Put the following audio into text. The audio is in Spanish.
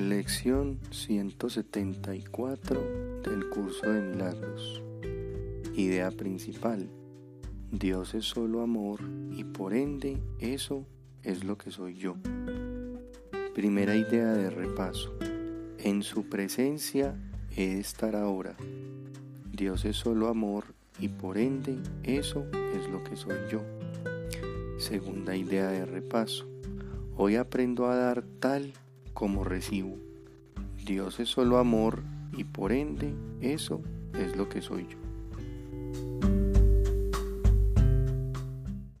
174 del curso de milagros. Idea principal. Dios es solo amor y por ende eso es lo que soy yo. Primera idea de repaso. En su presencia he de estar ahora. Dios es solo amor y por ende eso es lo que soy yo. Segunda idea de repaso. Hoy aprendo a dar tal como recibo. Dios es solo amor y por ende eso es lo que soy yo.